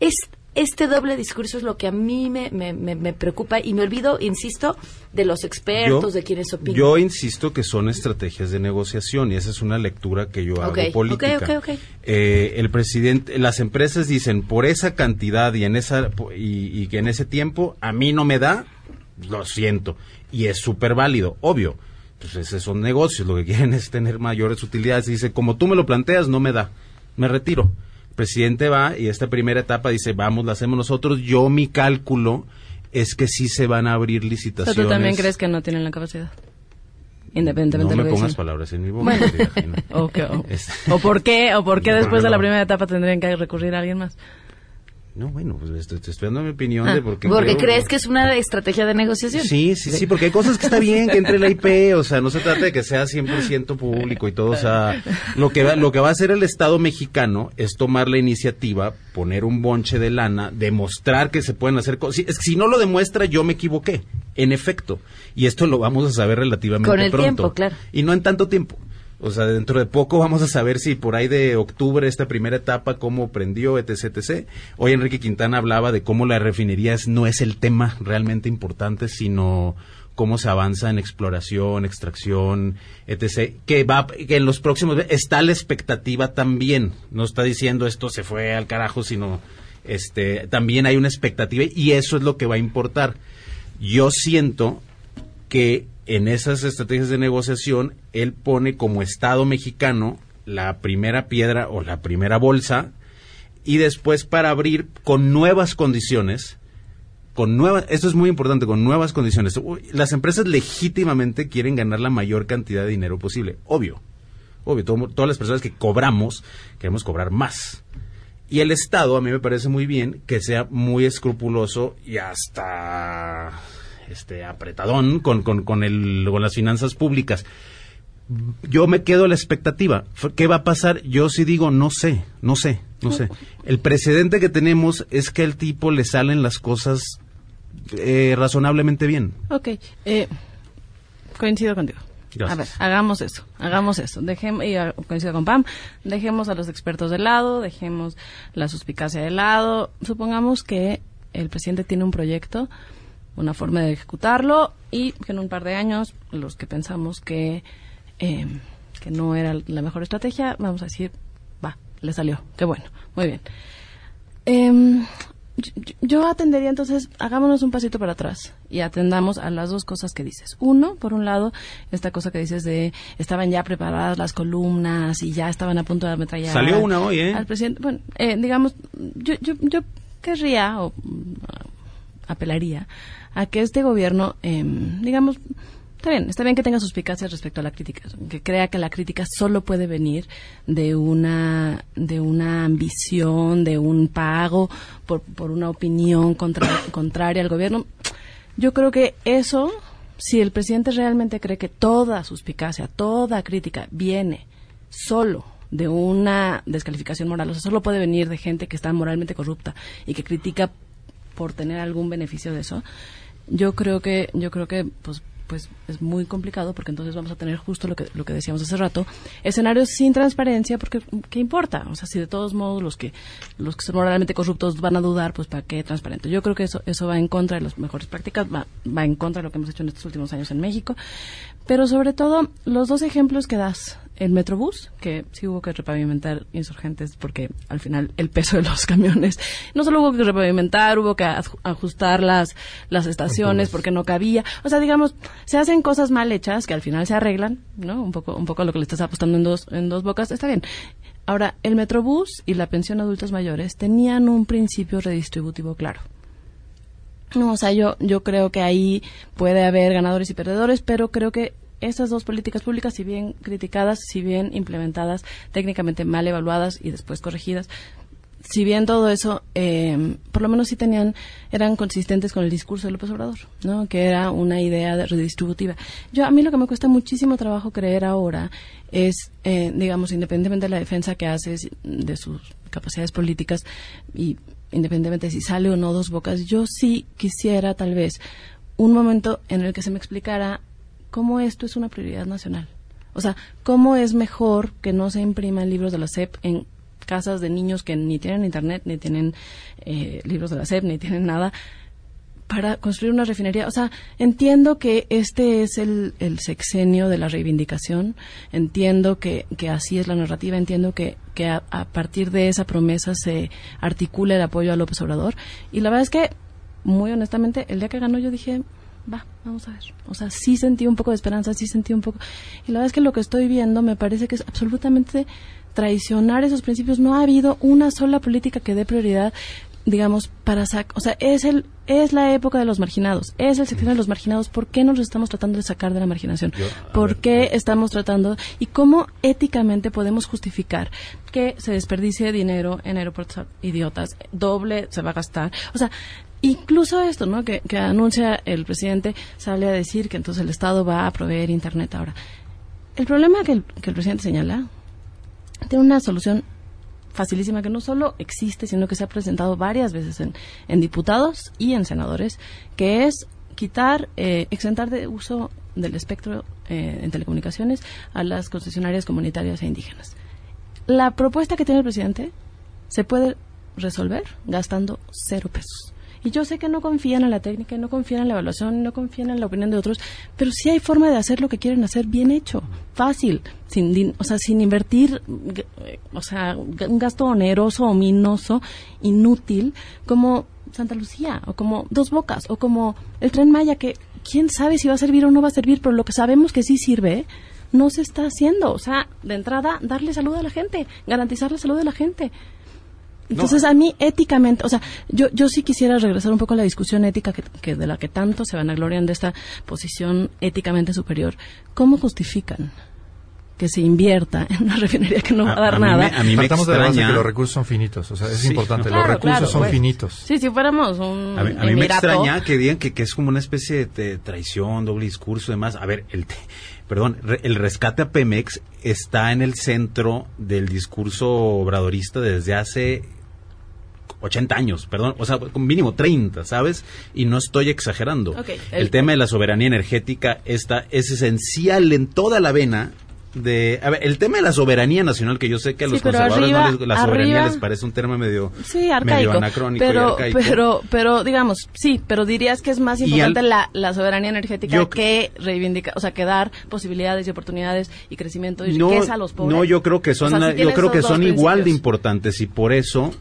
es este doble discurso es lo que a mí me, me, me- me preocupa y me olvido, insisto, de los expertos, de quienes opinan. Yo insisto que son estrategias de negociación y esa es una lectura que yo hago política. ok, ok, ok. Eh, el presidente, las empresas dicen por esa cantidad y en esa y, y que en ese tiempo a mí no me da, lo siento y es súper válido, obvio. Pues esos son negocios, lo que quieren es tener mayores utilidades. Dice como tú me lo planteas no me da, me retiro. Presidente va y esta primera etapa dice vamos, la hacemos nosotros. Yo mi cálculo es que sí se van a abrir licitaciones. ¿Tú también crees que no tienen la capacidad? independientemente no de lo me que pongas dicen. palabras en mi boca. Bueno. o, o- [laughs] Este- o por qué, o por qué No, después de la primera etapa tendrían que recurrir a alguien más. No, bueno, pues estoy, estoy dando mi opinión Ah, de porque... porque creo- crees que es una estrategia de negociación. Sí, sí, sí, porque hay cosas que está bien que entre la IP, o sea, no se trata de que sea 100% público y todo, o sea, lo que va, lo que va a hacer el Estado mexicano es tomar la iniciativa, poner un bonche de lana, demostrar que se pueden hacer cosas. Si, es que si no lo demuestra, yo me equivoqué, en efecto, y esto lo vamos a saber relativamente Con el pronto. tiempo, claro. Y no en tanto tiempo. O sea, dentro de poco vamos a saber si por ahí de octubre esta primera etapa, cómo prendió, etc. Hoy Enrique Quintana hablaba de cómo la refinería no es el tema realmente importante, sino cómo se avanza en exploración, extracción, etc. Que va, que en los próximos, está la expectativa también. No está diciendo esto se fue al carajo, sino este, también hay una expectativa y eso es lo que va a importar. Yo siento que en esas estrategias de negociación él pone como Estado mexicano la primera piedra o la primera bolsa y después para abrir con nuevas condiciones con nuevas esto es muy importante con nuevas condiciones. Las empresas legítimamente quieren ganar la mayor cantidad de dinero posible obvio. Obvio todas las personas que cobramos queremos cobrar más. Y el Estado a mí me parece muy bien que sea muy escrupuloso y hasta este apretadón con, con, con, el, con las finanzas públicas. Yo me quedo a la expectativa. ¿Qué va a pasar? Yo sí digo, no sé, no sé, no sé. El precedente que tenemos es que al tipo le salen las cosas eh, razonablemente bien. Ok, eh, coincido contigo. Gracias. A ver, hagamos eso, hagamos eso. Dejemos, y ah, coincido con Pam, dejemos a los expertos de lado, dejemos la suspicacia de lado. Supongamos que el presidente tiene un proyecto, una forma de ejecutarlo y que en un par de años los que pensamos que, eh, que no era la mejor estrategia, vamos a decir, va, le salió, qué bueno, muy bien. Em, yo, yo atendería entonces, hagámonos un pasito para atrás y atendamos a las dos cosas que dices. Uno, por un lado, esta cosa que dices de estaban ya preparadas las columnas y ya estaban a punto de ametrallar. Salió una hoy, ¿eh? Al presidente. Bueno, eh, digamos, yo, yo, yo querría o apelaría a que este gobierno, em, digamos, Está bien, está bien que tenga suspicacias respecto a la crítica, que crea que la crítica solo puede venir de una de una ambición, de un pago por, por una opinión contra- contraria al gobierno. Yo creo que eso, si el presidente realmente cree que toda suspicacia, toda crítica viene solo de una descalificación moral, o sea, solo puede venir de gente que está moralmente corrupta y que critica por tener algún beneficio de eso, yo creo que yo creo que pues pues es muy complicado porque entonces vamos a tener justo lo que lo que decíamos hace rato escenarios sin transparencia porque qué importa o sea si de todos modos los que los que son moralmente corruptos van a dudar pues para qué transparente yo creo que eso eso va en contra de las mejores prácticas va va en contra de lo que hemos hecho en estos últimos años en México pero sobre todo los dos ejemplos que das el Metrobús, que sí hubo que repavimentar insurgentes porque al final el peso de los [laughs] camiones, no solo hubo que repavimentar, hubo que aj- ajustar las, las estaciones porque no cabía. O sea, digamos, se hacen cosas mal hechas que al final se arreglan, ¿no? Un poco, un poco lo que le estás apostando en dos, en dos bocas, está bien. Ahora, el Metrobús y la pensión a adultos mayores tenían un principio redistributivo claro. No, o sea, yo, yo creo que ahí puede haber ganadores y perdedores, pero creo que estas dos políticas públicas, si bien criticadas, si bien implementadas, técnicamente mal evaluadas y después corregidas, si bien todo eso, eh, por lo menos sí tenían, eran consistentes con el discurso de López Obrador, ¿no? Que era una idea de- redistributiva. Yo, a mí lo que me cuesta muchísimo trabajo creer ahora es, eh, digamos, independientemente de la defensa que haces de sus capacidades políticas y independientemente de si sale o no dos bocas, yo sí quisiera tal vez un momento en el que se me explicara cómo esto es una prioridad nacional. O sea, cómo es mejor que no se impriman libros de la SEP en casas de niños que ni tienen internet, ni tienen eh, libros de la SEP, ni tienen nada, para construir una refinería. O sea, entiendo que este es el, sexenio de la reivindicación, entiendo que, que así es la narrativa, entiendo que, que a, a partir de esa promesa se articula el apoyo a López Obrador. Y la verdad es que, muy honestamente, el día que ganó yo dije, va, vamos a ver. O sea, sí sentí un poco de esperanza, sí sentí un poco. Y la verdad es que lo que estoy viendo me parece que es absolutamente traicionar esos principios. No ha habido una sola política que dé prioridad, digamos, para sac o sea, es el es la época de los marginados, es el sexenio de los marginados. ¿Por qué nos estamos tratando de sacar de la marginación? ¿Por qué estamos tratando y cómo éticamente podemos justificar que se desperdicie dinero en aeropuertos idiotas, doble se va a gastar? O sea, incluso esto, ¿no? Que, anuncia el presidente, sale a decir que entonces el Estado va a proveer Internet ahora. El problema que el, que el presidente señala tiene una solución facilísima que no solo existe, sino que se ha presentado varias veces en, en diputados y en senadores, que es quitar, eh, exentar de uso del espectro eh, en telecomunicaciones a las concesionarias comunitarias e indígenas. La propuesta que tiene el presidente se puede resolver gastando cero pesos. Y yo sé que no confían en la técnica, no confían en la evaluación, no confían en la opinión de otros, pero sí hay forma de hacer lo que quieren hacer bien hecho, fácil, sin, o sea, sin invertir, o sea, un gasto oneroso, ominoso, inútil, como Santa Lucía, o como Dos Bocas, o como el Tren Maya, que quién sabe si va a servir o no va a servir, pero lo que sabemos que sí sirve, no se está haciendo. O sea, de entrada, darle salud a la gente, garantizar la salud de la gente. Entonces, a mí, éticamente, o sea, yo, yo sí quisiera regresar un poco a la discusión ética que, que de la que tanto se vanaglorian de esta posición éticamente superior. ¿Cómo justifican que se invierta en una refinería que no va a, dar nada? Partamos de la base que los recursos son finitos, o sea, es Sí. importante, Claro, los recursos claro, son pues. finitos. Sí, si fuéramos un A mí, a mí me extraña que digan que, que es como una especie de traición, doble discurso y demás. A ver, el, te- perdón, re- el rescate a Pemex está en el centro del discurso obradorista desde hace 80 años, perdón, o sea, mínimo 30, ¿sabes? Y no estoy exagerando. Ok, el, el- tema de la soberanía energética está, es esencial en toda la vena de... A ver, el tema de la soberanía nacional, que yo sé que a Sí, los pero conservadores no arriba- les- la soberanía arriba- les parece un tema medio, Sí, medio arcaico. anacrónico y pero, arcaico. pero, pero, digamos, sí, pero dirías que es más Y importante al- la, la soberanía energética Yo- que reivindicar, o sea, que dar posibilidades y oportunidades y crecimiento y no, riqueza a los pobres. No, yo creo que son, O sea, si yo creo que son igual de importantes y por eso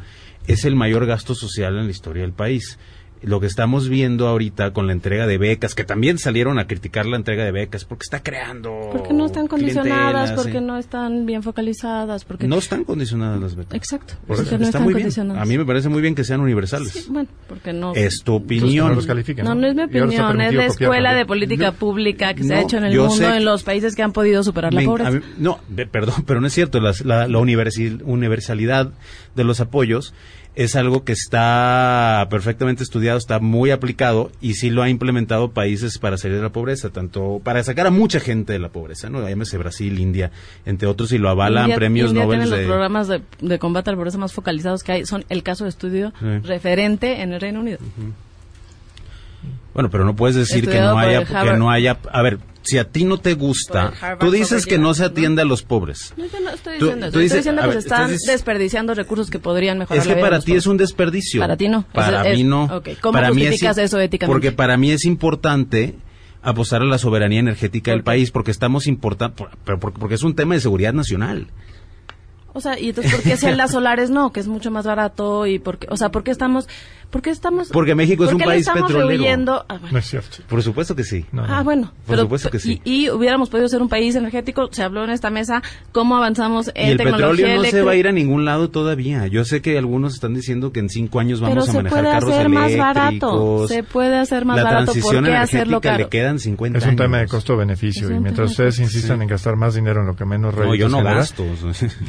es el mayor gasto social en la historia del país. Lo que estamos viendo ahorita con la entrega de becas, que también salieron a criticar la entrega de becas porque está creando Porque no están condicionadas, porque ¿sí? no están bien focalizadas, porque... No están condicionadas las becas. Exacto, Por porque eso, no está están muy bien. condicionadas. A mí me parece muy bien que sean universales. Sí, bueno, porque no... Es tu opinión. no los No, no es mi opinión, es la escuela de política pública que se ha hecho en el mundo, en los países que han podido superar la pobreza. mí- no, de- perdón, [laughs] pero no es cierto. Las- la la universalidad de los apoyos es algo que está perfectamente estudiado, está muy aplicado y sí lo ha implementado países para salir de la pobreza, tanto para sacar a mucha gente de la pobreza, ¿no? Llámese Brasil, India, entre otros, y lo avalan India- premios India Nobel tiene los de... programas de, de combate a la pobreza más focalizados que hay. Son el caso de estudio Sí. referente en el Reino Unido. Bueno, pero no puedes decir que no haya, que no haya, a ver, si a ti no te gusta, tú dices que no se atiende a los pobres. No, yo no estoy Tú- diciendo eso. tú dices- estoy diciendo a que ver, se están desperdiciando recursos que podrían mejorar Es la que vida para ti pobres. es un desperdicio. Para ti no. Para es- mí no. ok. ¿Cómo para mí es justificas eso éticamente? Porque para mí es importante apostar a la soberanía energética del país porque estamos importando, pero porque, porque es un tema de seguridad nacional. O sea, y entonces, ¿por qué celdas solares no? Que es mucho más barato y porque, o sea, ¿por qué estamos, por qué estamos? Porque México es por un país estamos petrolero. rehuyendo? Ah, bueno. No es cierto. Por supuesto que sí. Ah, bueno. Por pero- supuesto que sí. Y, y hubiéramos podido ser un país energético. Se habló en esta mesa cómo avanzamos en Y el tecnología petróleo no se va a ir a ningún lado todavía. Yo sé que algunos están diciendo que en cinco años vamos Pero a se manejar puede carros hacer más eléctricos. barato. Se puede hacer más la barato. ¿Por transición qué hacerlo energética caro? le quedan 50 Es un tema de costo-beneficio y mientras ustedes insistan Sí. en gastar más dinero en lo que menos No, yo no genera, gasto.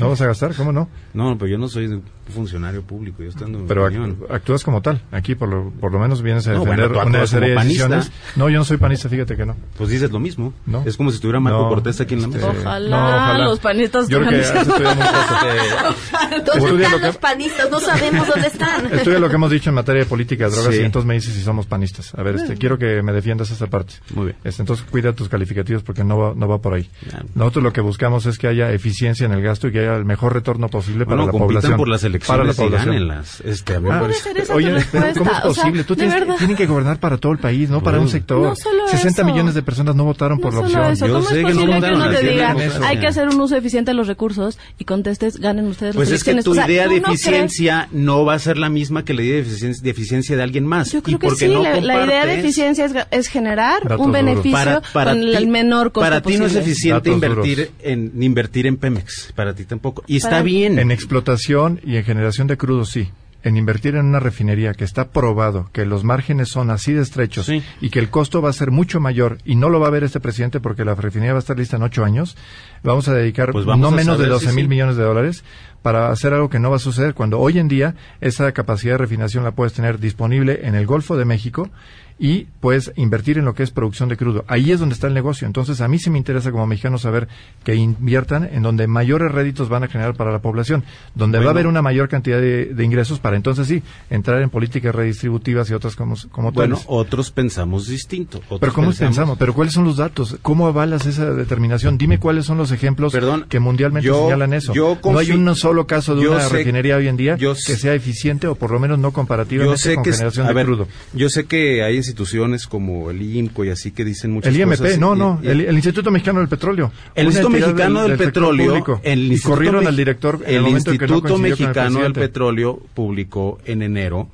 ¿No vas a gastar? ¿Cómo no? No, pero yo no soy funcionario público. Yo estoy dando mi Pero act- actúas como tal. Aquí por lo, por lo menos vienes a No, defender bueno, tú una serie de decisiones. No, yo no soy panista, fíjate que no. Pues dices lo mismo. No. Es como si estuviera Marco No, Cortés aquí en la este, mesa. Ojalá, No, ojalá. los panistas Yo creo que estuvieran has estudiado muy diciendo- [laughs] ¿Dónde Estudia están lo que- los panistas? No sabemos dónde están. [laughs] Estudia lo que hemos dicho en materia de política de drogas Sí. y entonces me dices si somos panistas. A ver, este, quiero que me defiendas esta parte. Muy bien. Este, entonces cuida tus calificativos porque no va, no va por ahí. Nosotros lo que buscamos es que haya eficiencia en el gasto y que haya el mejor retorno posible para Bueno, la población. por las para la elecciones y población. gánenlas. Este, a Ah, esa Oye, respuesta? ¿cómo es O sea, posible? Tú tienes, tienen que gobernar para todo el país, no para un sector. No solo 60 eso. millones de personas no votaron por la opción. eso, Yo ¿cómo sé es que no posible que votaron, uno te diga, hay que hacer un uso eficiente de los recursos y contestes, ganen ustedes Pues las es que elecciones? tu O sea, idea ¿tú de no crees- eficiencia no va a ser la misma que la idea de eficiencia de, eficiencia de alguien más. Yo creo y que sí, no la, la idea de eficiencia es, generar Datos un beneficio para, para con ti, el menor costo para ti no es posible. eficiente Datos invertir duros. en invertir en Pemex, para ti tampoco. Y está bien. En explotación y en generación de crudo, sí. En invertir en una refinería que está probado que los márgenes son así de estrechos y que el costo va a ser mucho mayor y no lo va a ver este presidente porque la refinería va a estar lista en ocho años, vamos a dedicar Pues vamos no a menos de saber 12 si mil sí. millones de dólares para hacer algo que no va a suceder cuando hoy en día esa capacidad de refinación la puedes tener disponible en el Golfo de México y puedes invertir en lo que es producción de crudo. Ahí es donde está el negocio. Entonces, a mí sí me interesa como mexicano saber que inviertan en donde mayores réditos van a generar para la población, donde va a haber una mayor cantidad de, de ingresos para entonces sí entrar en políticas redistributivas y otras como, como Bueno, tales. otros pensamos distinto. otros Pero ¿cómo pensamos? ¿Pero cuáles son los datos? ¿Cómo avalas esa determinación? Dime cuáles son los ejemplos que mundialmente yo- señalan eso. yo no hay un solo caso de una sé- refinería hoy en día yo que sea eficiente o por lo menos no Yo comparativamente sé con que generación a de ver, crudo. Yo sé que hay instituciones como el IMCO y así que dicen muchas El IMP, cosas. no, y- no, y- el, el Instituto Mexicano del Petróleo. El Instituto Mexicano del, Petróleo, público. el y Instituto corrieron Me- al director en el, el no Instituto el Mexicano del. Petróleo publicó en enero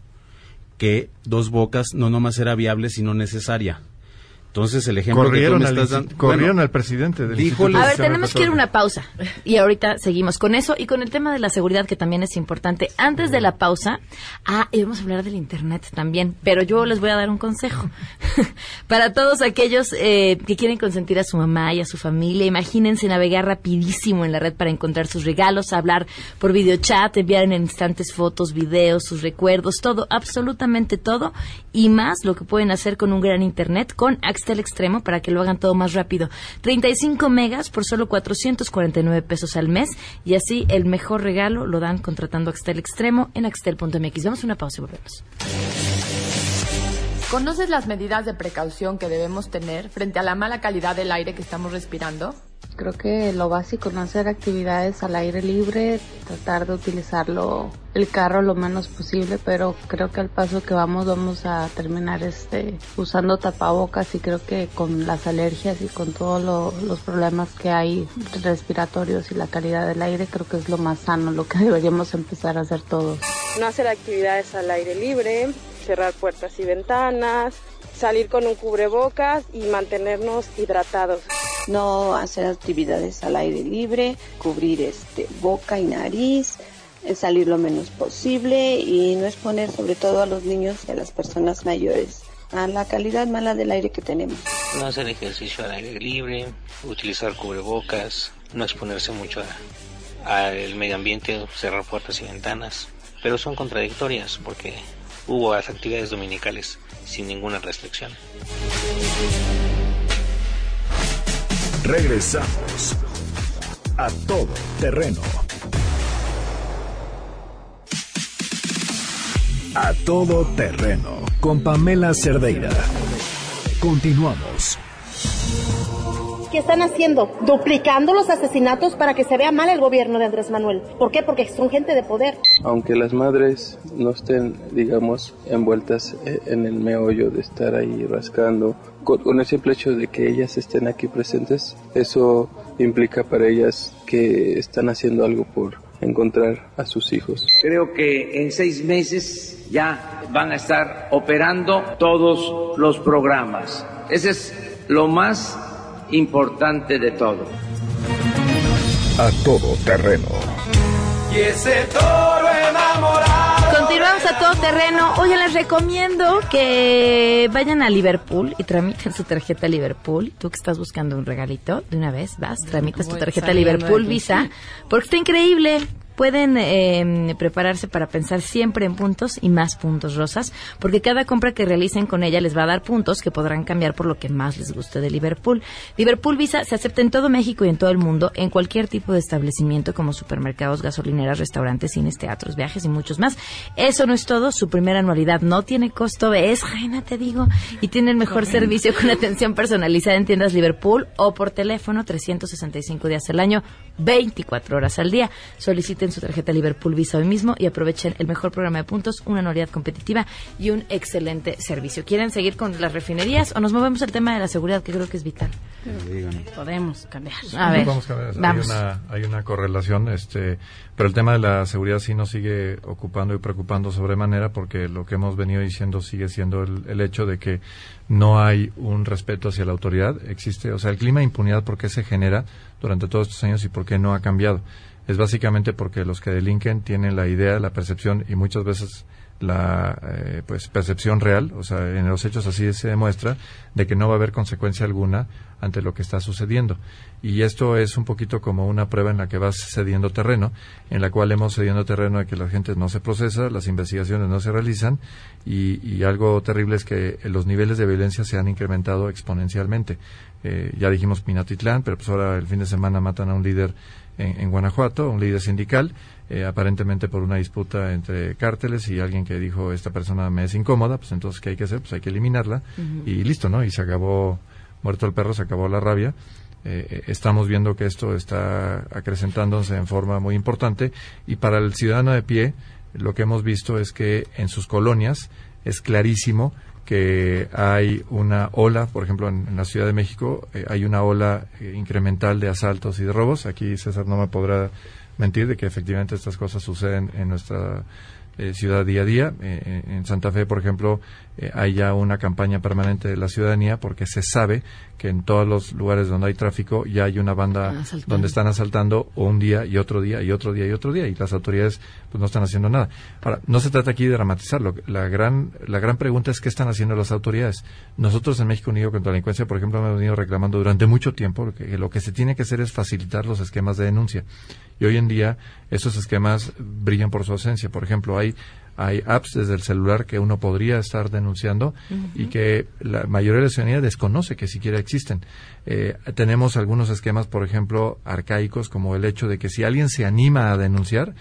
que Dos Bocas no nomás era viable sino necesaria. Entonces el ejemplo Corrieron, que tú al, me estás insti- dando, corrieron bueno, al presidente del Instituto A ver, tenemos que ir a una pausa y ahorita seguimos con eso y con el tema de la seguridad que también es importante. Antes de la pausa, ah, y vamos a hablar del Internet también, pero yo les voy a dar un consejo. [laughs] Para todos aquellos eh, que quieren consentir a su mamá y a su familia, imagínense navegar rapidísimo en la red para encontrar sus regalos, hablar por videochat, enviar en instantes fotos, videos, sus recuerdos, todo, absolutamente todo y más lo que pueden hacer con un gran Internet con Axtel Extremo para que lo hagan todo más rápido. 35 megas por solo 449 pesos al mes y así el mejor regalo lo dan contratando Axtel Extremo en axtel.mx. Vamos a una pausa y volvemos. ¿Conoces las medidas de precaución que debemos tener frente a la mala calidad del aire que estamos respirando? Creo que lo básico, no hacer actividades al aire libre, tratar de utilizarlo el carro lo menos posible, pero creo que al paso que vamos vamos a terminar este usando tapabocas y creo que con las alergias y con todos lo- los problemas que hay respiratorios y la calidad del aire, creo que es lo más sano, lo que [laughs] deberíamos empezar a hacer todos. no hacer actividades al aire libre, cerrar puertas y ventanas, salir con un cubrebocas y mantenernos hidratados. no hacer actividades al aire libre, cubrir este boca y nariz, eh, salir lo menos posible y no exponer sobre todo a los niños y a las personas mayores a la calidad mala del aire que tenemos. No hacer ejercicio al aire libre, utilizar cubrebocas, no exponerse mucho a- al medio ambiente, cerrar puertas y ventanas. Pero son contradictorias porque hubo las actividades dominicales sin ninguna restricción. Regresamos a todo terreno. A todo terreno con Pamela Cerdeira. Continuamos. ¿Qué están haciendo? Duplicando los asesinatos para que se vea mal el gobierno de Andrés Manuel. ¿Por qué? Porque son gente de poder. aunque las madres no estén, digamos, envueltas eh, en el meollo de estar ahí rascando, con, con el simple hecho de que ellas estén aquí presentes, eso implica para ellas que están haciendo algo por encontrar a sus hijos. Creo que en seis meses ya van a estar operando todos los programas. Ese es lo más importante de todo. A todo terreno. Y ese toro enamorado. Continuamos a todo terreno. Oye, les recomiendo que vayan a Liverpool y tramiten su tarjeta Liverpool. Tú que estás buscando un regalito, de una vez vas, tramitas tu tarjeta Liverpool. Visa, porque está increíble. Pueden eh, prepararse para pensar siempre en puntos y más puntos rosas, porque cada compra que realicen con ella les va a dar puntos que podrán cambiar por lo que más les guste de Liverpool. Liverpool Visa se acepta en todo México y en todo el mundo, en cualquier tipo de establecimiento como supermercados, gasolineras, restaurantes, cines, teatros, viajes y muchos más. Eso no es todo, su primera anualidad no tiene costo, es reina, te digo, y tiene el mejor servicio con atención personalizada en tiendas Liverpool o por teléfono 365 días al año, 24 horas al día. Soliciten su tarjeta Liverpool Visa hoy mismo y aprovechen el mejor programa de puntos, una anualidad competitiva y un excelente servicio. ¿Quieren seguir con las refinerías o nos movemos al tema de la seguridad que creo que es vital? Podemos cambiar. A ver, vamos. Hay, una, hay una correlación, este, pero el tema de la seguridad sí nos sigue ocupando y preocupando sobremanera porque lo que hemos venido diciendo sigue siendo el, el hecho de que no hay un respeto hacia la autoridad. Existe, o sea, el clima de impunidad, ¿por qué se genera durante todos estos años y por qué no ha cambiado? es básicamente porque los que delinquen tienen la idea, la percepción y muchas veces la eh, pues percepción real, o sea, en los hechos así se demuestra de que no va a haber consecuencia alguna ante lo que está sucediendo. Y esto es un poquito como una prueba en la que vas cediendo terreno, en la cual hemos cediendo terreno de que la gente no se procesa, las investigaciones no se realizan y, algo terrible es que los niveles de violencia se han incrementado exponencialmente. Eh, ya dijimos Minatitlán, pero pues ahora el fin de semana matan a un líder en, Guanajuato, un líder sindical, eh, aparentemente por una disputa entre cárteles y alguien que dijo esta persona me es incómoda, pues entonces ¿qué hay que hacer? Pues hay que eliminarla y listo, ¿no? Y se acabó, muerto el perro, se acabó la rabia. Eh, eh, estamos viendo que esto está acrecentándose en forma muy importante y para el ciudadano de pie lo que hemos visto es que en sus colonias es clarísimo que hay una ola, por ejemplo, en, la Ciudad de México eh, hay una ola eh, incremental de asaltos y de robos. Aquí César no me podrá mentir de que efectivamente estas cosas suceden en nuestra eh, ciudad día a día. en Santa Fe, por ejemplo, hay ya una campaña permanente de la ciudadanía porque se sabe que en todos los lugares donde hay tráfico ya hay una banda donde están asaltando un día y otro día y otro día y otro día y las autoridades pues no están haciendo nada. Ahora, no se trata aquí de dramatizarlo. La gran, la gran pregunta es qué están haciendo las autoridades. Nosotros en México Unido contra la Delincuencia, por ejemplo, hemos venido reclamando durante mucho tiempo que lo que se tiene que hacer es facilitar los esquemas de denuncia. Y hoy en día esos esquemas brillan por su ausencia. Por ejemplo, hay hay apps desde el celular que uno podría estar denunciando y que la mayoría de la ciudadanía desconoce que siquiera existen. Eh, tenemos algunos esquemas, por ejemplo, arcaicos, como el hecho de que si alguien se anima a denunciar,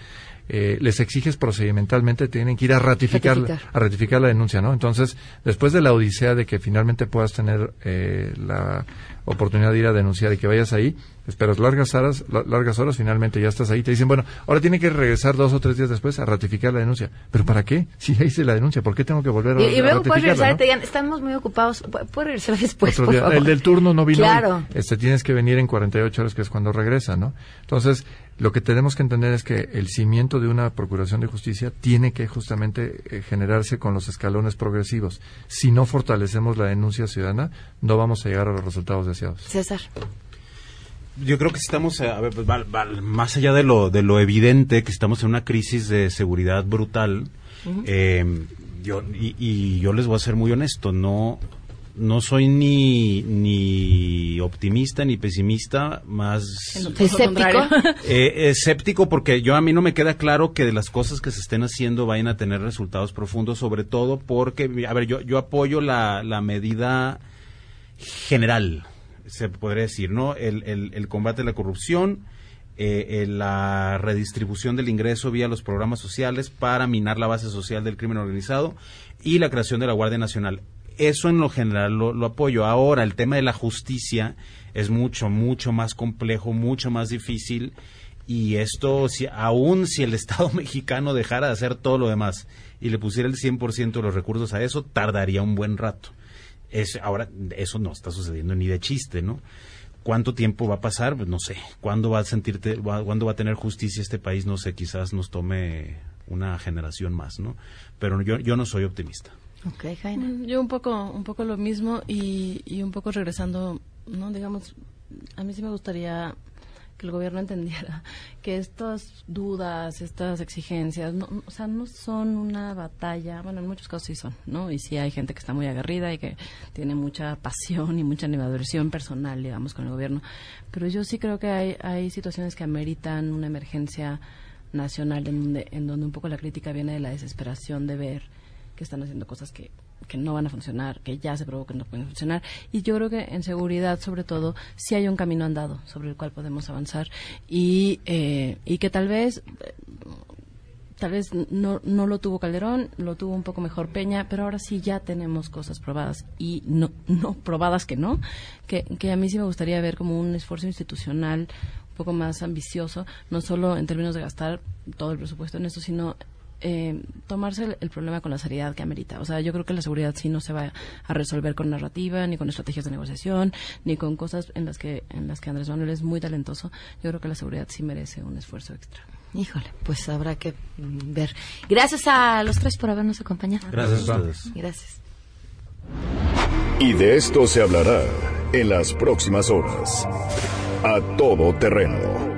eh, les exiges procedimentalmente, tienen que ir a ratificar, a ratificar la denuncia, ¿no? Entonces, después de la odisea de que finalmente puedas tener eh, la oportunidad de ir a denunciar y que vayas ahí, esperas largas horas, largas horas, finalmente ya estás ahí, te dicen, bueno, ahora tiene que regresar dos o tres días después a ratificar la denuncia. ¿Pero para qué? [laughs] Si ya hice la denuncia, ¿por qué tengo que volver a, y, y luego puedes regresar, te digan, estamos muy ocupados, puedes regresar [laughs] después, por favor. El del turno no vino claro. Este, tienes que venir en 48 horas, que es cuando regresa, ¿no? Entonces, lo que tenemos que entender es que el cimiento de una procuración de justicia tiene que justamente eh, generarse con los escalones progresivos. Si no fortalecemos la denuncia ciudadana, no vamos a llegar a los resultados deseados. César yo creo que estamos, a ver, pues, más allá de lo, de lo evidente, que estamos en una crisis de seguridad brutal, eh, yo, y, yo les voy a ser muy honesto, no, no soy ni, ni optimista ni pesimista, más escéptico. [laughs] Eh, escéptico porque yo a mí no me queda claro que de las cosas que se estén haciendo vayan a tener resultados profundos, sobre todo porque, a ver, yo, yo apoyo la, la medida general se podría decir, ¿no? El, el, combate a la corrupción, eh, la redistribución del ingreso vía los programas sociales para minar la base social del crimen organizado y la creación de la Guardia Nacional. Eso en lo general lo, apoyo. Ahora, el tema de la justicia es mucho, mucho más complejo, mucho más difícil. Y esto, si, aún si el [laughs] Estado mexicano dejara de hacer todo lo demás y le pusiera el 100% de los recursos a eso, tardaría un buen rato. Ahora, eso no está sucediendo ni de chiste, ¿no? ¿Cuánto tiempo va a pasar? Pues no sé. ¿Cuándo va a sentirte, cuándo va a tener justicia este país? No sé, quizás nos tome una generación más, ¿no? Pero yo, yo no soy optimista. Ok, Jaina. Mm, yo un poco, un poco lo mismo y, y un poco regresando, ¿no? Digamos, a mí sí me gustaría que el gobierno [laughs] entendiera que estas dudas, estas exigencias, no, o sea, no son una batalla, bueno, en muchos casos sí son, ¿no? Y sí hay gente que está muy aguerrida y que tiene mucha pasión y mucha animadversión personal, digamos, con el gobierno, pero yo sí creo que hay, hay situaciones que ameritan una emergencia nacional en donde, en donde un poco la crítica viene de la desesperación de ver están haciendo cosas que que no van a funcionar, que ya se probó no pueden funcionar. Y yo creo que en seguridad, sobre todo, sí hay un camino andado sobre el cual podemos avanzar y, eh, y que tal vez tal vez no, no lo tuvo Calderón, lo tuvo un poco mejor Peña, pero ahora sí ya tenemos cosas probadas y no, no probadas que no, que, que a mí sí me gustaría ver como un esfuerzo institucional un poco más ambicioso, no solo en términos de gastar todo el presupuesto en eso, sino eh, tomarse el, problema con la seriedad que amerita. O sea, yo creo que la seguridad sí no se va a resolver con narrativa, ni con estrategias de negociación, ni con cosas en las que, en las que Andrés Manuel es muy talentoso. Yo creo que la seguridad sí merece un esfuerzo extra. Híjole, pues habrá que ver. Gracias a los tres por habernos acompañado. Gracias a ustedes. Gracias. Y de esto se hablará en las próximas horas. A todo terreno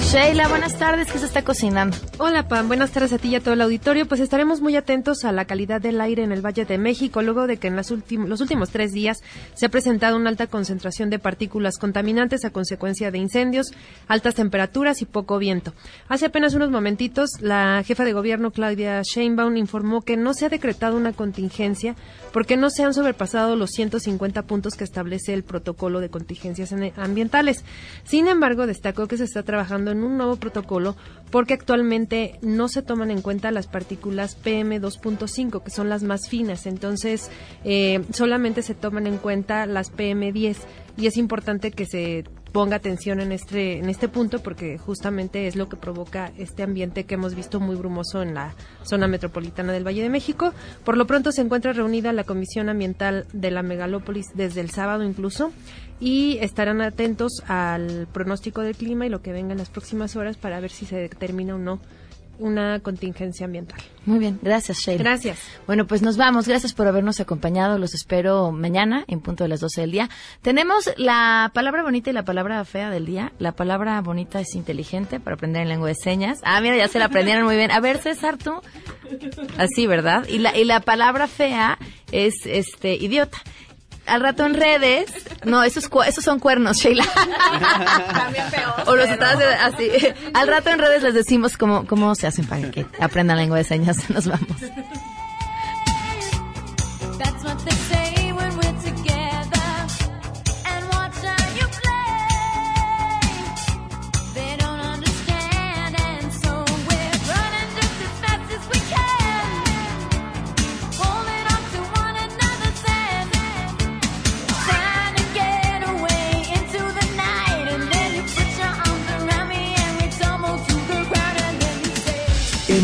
Sheila, buenas tardes. ¿Qué se está cocinando? Hola, Pam. Buenas tardes a ti y a todo el auditorio. Pues estaremos muy atentos a la calidad del aire en el Valle de México, luego de que en las los últimos tres días se ha presentado una alta concentración de partículas contaminantes a consecuencia de incendios, altas temperaturas y poco viento. Hace apenas unos momentitos, la jefa de gobierno, Claudia Sheinbaum, informó que no se ha decretado una contingencia porque no se han sobrepasado los 150 puntos que establece el protocolo de contingencias ambientales. Sin embargo, destacó que se está trabajando en un nuevo protocolo porque actualmente no se toman en cuenta las partículas PM2.5, que son las más finas. Entonces, eh, solamente se toman en cuenta las PM10 y es importante que se ponga atención en este, en este punto porque justamente es lo que provoca este ambiente que hemos visto muy brumoso en la zona metropolitana del Valle de México. Por lo pronto se encuentra reunida la Comisión Ambiental de la Megalópolis desde el sábado incluso y estarán atentos al pronóstico del clima y lo que venga en las próximas horas para ver si se determina o no una contingencia ambiental. Muy bien, gracias Sheila. Gracias. Bueno, pues nos vamos. Gracias por habernos acompañado. Los espero mañana en punto de las 12 del día. Tenemos la palabra bonita y la palabra fea del día. La palabra bonita es inteligente para aprender en lengua de señas. Ah, mira, ya se la aprendieron muy bien. A ver, César, tú. Así, ¿verdad? Y la, y la palabra fea es este idiota al rato en redes. No, esos, esos son cuernos, Sheila. También peor. O los estás así. Al rato en redes les decimos cómo, cómo se hacen para que aprendan lengua de señas. [laughs] Nos vamos.